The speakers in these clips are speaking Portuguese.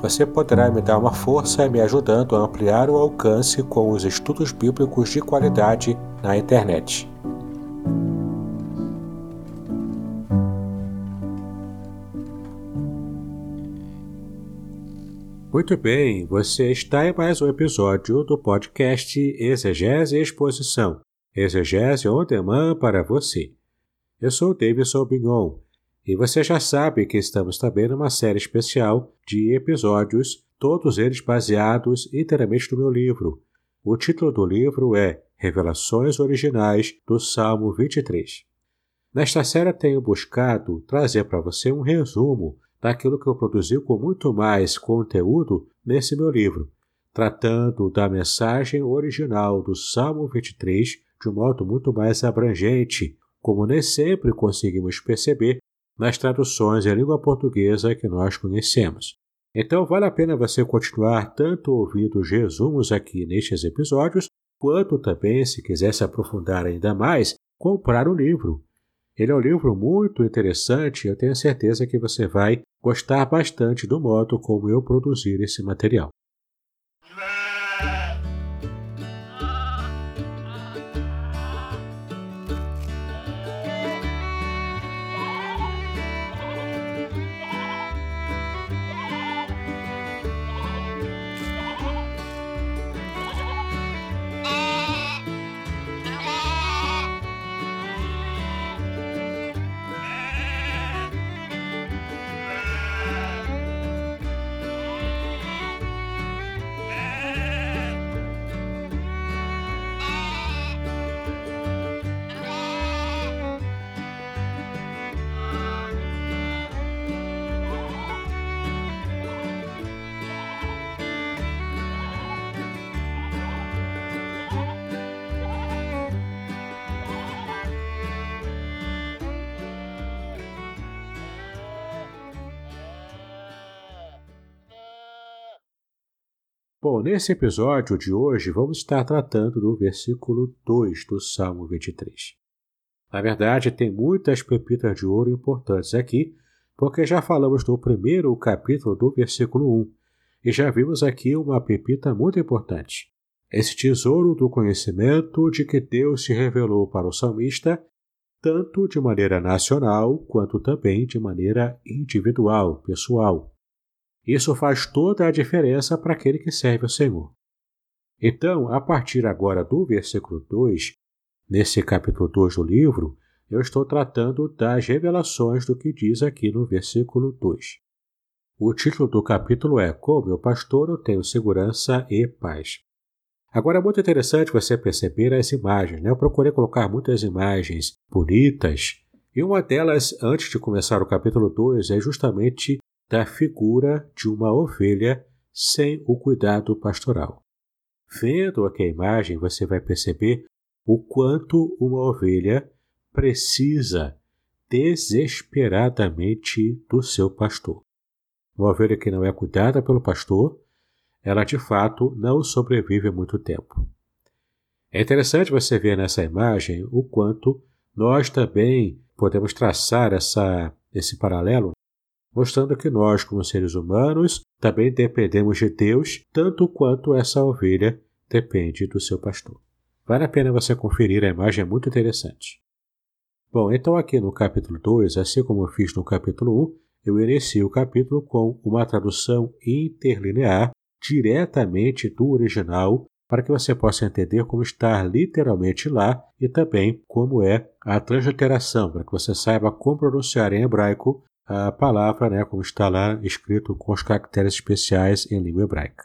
Você poderá me dar uma força me ajudando a ampliar o alcance com os estudos bíblicos de qualidade na internet. Muito bem, você está em mais um episódio do podcast Exegese e Exposição. Exegese on demand para você. Eu sou Davidson Bignon e você já sabe que estamos também numa série especial de episódios, todos eles baseados inteiramente no meu livro. O título do livro é Revelações Originais do Salmo 23. Nesta série tenho buscado trazer para você um resumo daquilo que eu produzi com muito mais conteúdo nesse meu livro, tratando da mensagem original do Salmo 23 de um modo muito mais abrangente, como nem sempre conseguimos perceber nas traduções em língua portuguesa que nós conhecemos. Então vale a pena você continuar tanto ouvindo os resumos aqui nestes episódios, quanto também, se quiser se aprofundar ainda mais, comprar o livro. Ele é um livro muito interessante e eu tenho certeza que você vai gostar bastante do modo como eu produzir esse material. Bom, nesse episódio de hoje vamos estar tratando do versículo 2 do Salmo 23. Na verdade, tem muitas pepitas de ouro importantes aqui, porque já falamos do primeiro capítulo do versículo 1 e já vimos aqui uma pepita muito importante. Esse tesouro do conhecimento de que Deus se revelou para o salmista, tanto de maneira nacional quanto também de maneira individual, pessoal. Isso faz toda a diferença para aquele que serve ao Senhor. Então, a partir agora do versículo 2, nesse capítulo 2 do livro, eu estou tratando das revelações do que diz aqui no versículo 2. O título do capítulo é Como meu pastor eu tenho segurança e paz. Agora é muito interessante você perceber as imagens. Né? Eu procurei colocar muitas imagens bonitas, e uma delas, antes de começar o capítulo 2, é justamente da figura de uma ovelha sem o cuidado pastoral. Vendo aqui a imagem, você vai perceber o quanto uma ovelha precisa desesperadamente do seu pastor. Uma ovelha que não é cuidada pelo pastor, ela de fato não sobrevive muito tempo. É interessante você ver nessa imagem o quanto nós também podemos traçar essa, esse paralelo mostrando que nós, como seres humanos, também dependemos de Deus tanto quanto essa ovelha depende do seu pastor. Vale a pena você conferir, a imagem é muito interessante. Bom, então aqui no capítulo 2, assim como eu fiz no capítulo 1, eu inicio o capítulo com uma tradução interlinear diretamente do original para que você possa entender como está literalmente lá e também como é a transliteração, para que você saiba como pronunciar em hebraico a palavra, né, como está lá escrito com os caracteres especiais em língua hebraica.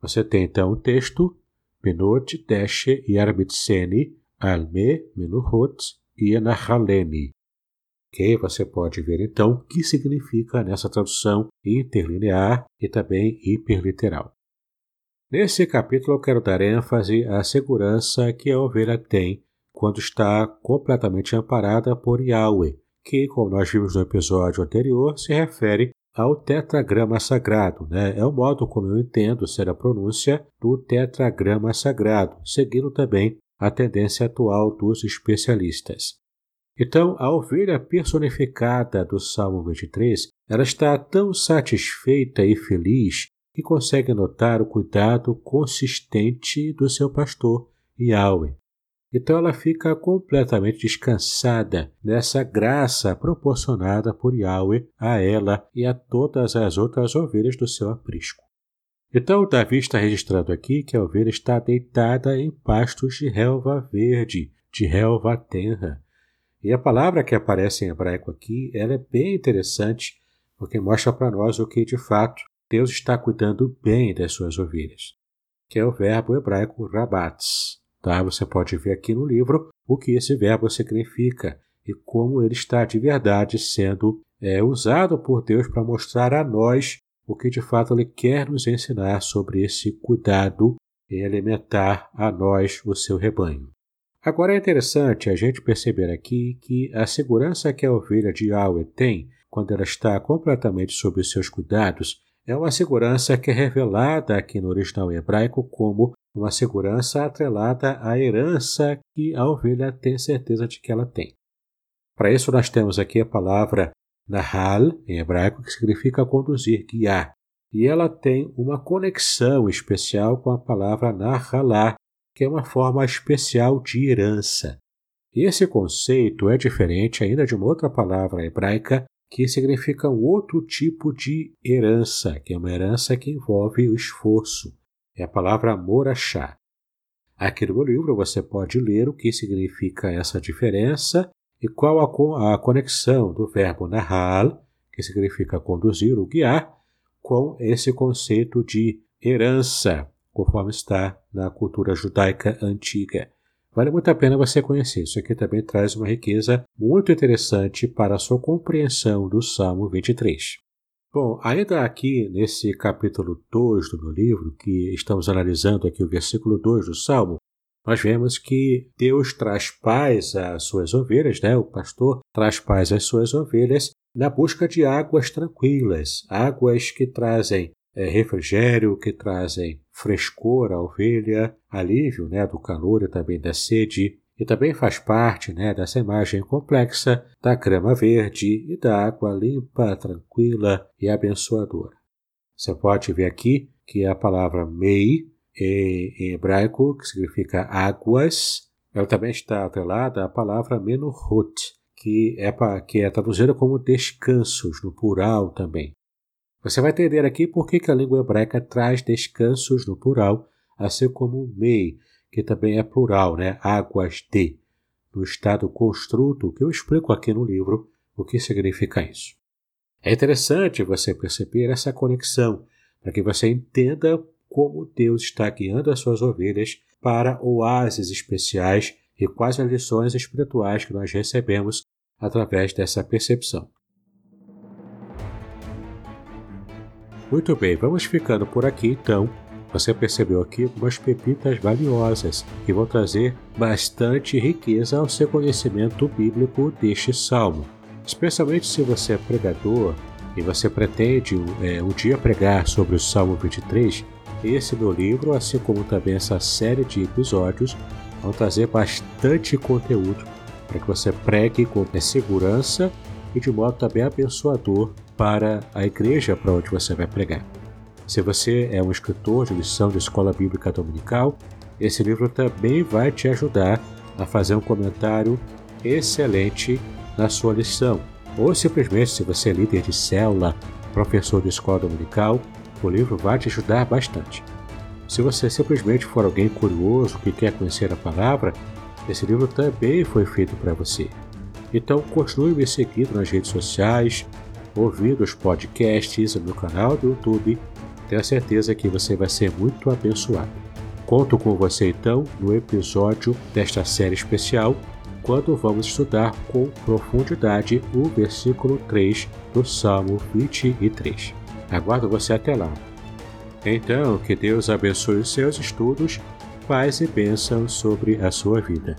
Você tem então o texto Benot Deshe Yarbitseni Alme Menuhot Yenahaleni. Que você pode ver então o que significa nessa tradução interlinear e também hiperliteral. Nesse capítulo eu quero dar ênfase à segurança que a ovelha tem quando está completamente amparada por Yahweh, que, como nós vimos no episódio anterior, se refere ao tetragrama sagrado. Né? É o modo como eu entendo ser a pronúncia do tetragrama sagrado, seguindo também a tendência atual dos especialistas. Então, a ovelha personificada do Salmo 23, ela está tão satisfeita e feliz que consegue notar o cuidado consistente do seu pastor, Yahweh. Então ela fica completamente descansada nessa graça proporcionada por Yahweh a ela e a todas as outras ovelhas do seu aprisco. Então Davi está registrando aqui que a ovelha está deitada em pastos de relva verde, de relva tenra. E a palavra que aparece em hebraico aqui, ela é bem interessante, porque mostra para nós o que de fato Deus está cuidando bem das suas ovelhas, que é o verbo hebraico rabats. Tá? Você pode ver aqui no livro o que esse verbo significa e como ele está de verdade sendo é, usado por Deus para mostrar a nós o que de fato ele quer nos ensinar sobre esse cuidado em alimentar a nós o seu rebanho. Agora é interessante a gente perceber aqui que a segurança que a ovelha de Yahweh tem quando ela está completamente sob os seus cuidados é uma segurança que é revelada aqui no original hebraico como uma segurança atrelada à herança que a ovelha tem certeza de que ela tem. Para isso, nós temos aqui a palavra nahal, em hebraico, que significa conduzir, guiar. E ela tem uma conexão especial com a palavra nahalá, que é uma forma especial de herança. E esse conceito é diferente ainda de uma outra palavra hebraica que significa um outro tipo de herança, que é uma herança que envolve o esforço. É a palavra morachá. Aqui no meu livro você pode ler o que significa essa diferença e qual a, a conexão do verbo nahal, que significa conduzir ou guiar, com esse conceito de herança, conforme está na cultura judaica antiga. Vale muito a pena você conhecer. Isso aqui também traz uma riqueza muito interessante para a sua compreensão do Salmo 23. Bom, ainda aqui nesse capítulo 2 do meu livro, que estamos analisando aqui o versículo 2 do Salmo, nós vemos que Deus traz paz às suas ovelhas, né? o pastor traz paz às suas ovelhas na busca de águas tranquilas, águas que trazem é, refrigério, que trazem frescor à ovelha, alívio né, do calor e também da sede, e também faz parte né, dessa imagem complexa da grama verde e da água limpa, tranquila e abençoadora. Você pode ver aqui que a palavra mei, em hebraico, que significa águas, ela também está atrelada à palavra menuhot, que é, que é traduzida como descansos, no plural também. Você vai entender aqui por que, a língua hebraica traz descansos no plural, assim como mei, que também é plural, né? águas de, no estado construto, que eu explico aqui no livro o que significa isso. É interessante você perceber essa conexão, para que você entenda como Deus está guiando as suas ovelhas para oásis especiais e quais as lições espirituais que nós recebemos através dessa percepção. Muito bem, vamos ficando por aqui então. Você percebeu aqui algumas pepitas valiosas que vão trazer bastante riqueza ao seu conhecimento bíblico deste salmo. Especialmente se você é pregador e você pretende é, um dia pregar sobre o Salmo 23, esse meu livro, assim como também essa série de episódios, vão trazer bastante conteúdo para que você pregue com segurança e de modo também abençoador para a igreja para onde você vai pregar. Se você é um escritor de lição de escola bíblica dominical, esse livro também vai te ajudar a fazer um comentário excelente na sua lição. Ou simplesmente, se você é líder de célula, professor de escola dominical, o livro vai te ajudar bastante. Se você simplesmente for alguém curioso que quer conhecer a palavra, esse livro também foi feito para você. Então continue me seguindo nas redes sociais, ouvindo os podcasts no canal do YouTube. Tenho certeza que você vai ser muito abençoado. Conto com você então no episódio desta série especial, quando vamos estudar com profundidade o versículo 3 do Salmo 23. Aguardo você até lá. Então, que Deus abençoe os seus estudos, paz e bênção sobre a sua vida.